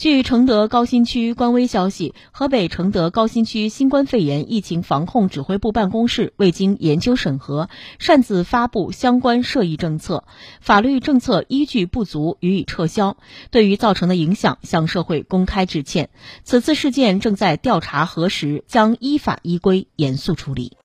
据承德高新区官微消息河北承德高新区新冠肺炎疫情防控指挥部办公室未经研究审核擅自发布相关涉疫政策法律政策依据不足予以撤销对于造成的影响向社会公开致歉。此次事件正在调查核实将依法依规严肃处理。